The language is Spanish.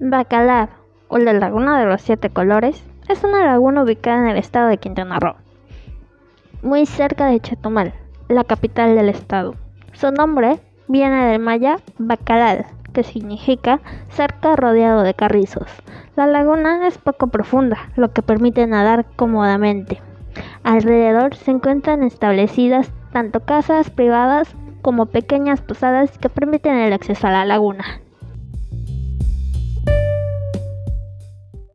Bacalar, o la Laguna de los Siete Colores, es una laguna ubicada en el estado de Quintana Roo, muy cerca de Chetumal, la capital del estado. Su nombre viene del maya Bacalar, que significa cerca rodeado de carrizos. La laguna es poco profunda, lo que permite nadar cómodamente. Alrededor se encuentran establecidas tanto casas privadas como pequeñas posadas que permiten el acceso a la laguna.